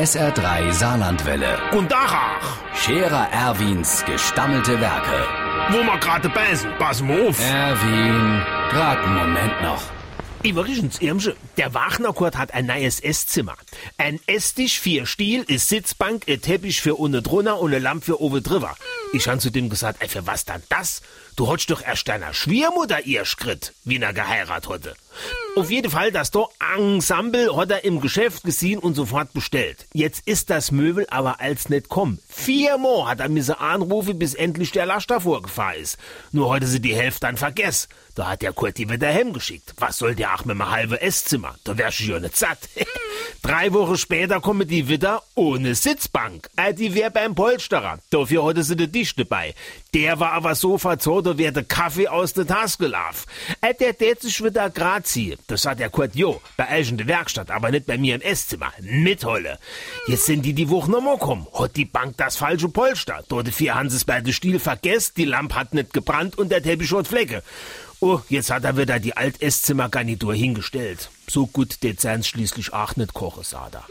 SR3 Saarlandwelle. Und Dachach, Scherer Erwins gestammelte Werke. wo wir gerade beißen, pass mal auf. Erwin, grad einen Moment noch. Übrigens, Irmsche, der Wagnerkurt hat ein neues Esszimmer. Ein Esstisch, vier Stiel, ist Sitzbank, ein Teppich für ohne drunter und eine Lampe für oben drüber. Ich han zu dem gesagt, ey, für was dann das? Du hast doch erst deiner Schwiegermutter ihr Schritt, wie er geheiratet hatte. Auf jeden Fall, das doch Ensemble hat er im Geschäft gesehen und sofort bestellt. Jetzt ist das Möbel aber als nicht kommen. Viermal hat er müsse anrufen, bis endlich der Laster vorgefahren ist. Nur heute sie die Hälfte dann vergessen. Da hat der die wieder heimgeschickt. Was soll der auch mit einem halben Esszimmer? Da wärst du ja nicht satt. Drei Wochen später kommen die wieder ohne Sitzbank. Äh, die wär beim Polsterer. Dafür hatte sie den Tisch dabei. Der war aber so verzorrt, da wär der Kaffee aus der Tasse gelaufen. Äh, der tät sich wieder grad ziehen. Das hat der Kurt Jo, bei euch in der Werkstatt, aber nicht bei mir im Esszimmer. Mitholle. Jetzt sind die die Woche nochmal kommen. Hat die Bank das falsche Polster. Dort vier haben sie's bei der Stiel vergessen, die Lampe hat nicht gebrannt und der Teppich hat Flecke. Oh, jetzt hat er wieder die Alt-Esszimmergarnitur hingestellt. So gut, det sein's schließlich auch nicht kochen, er.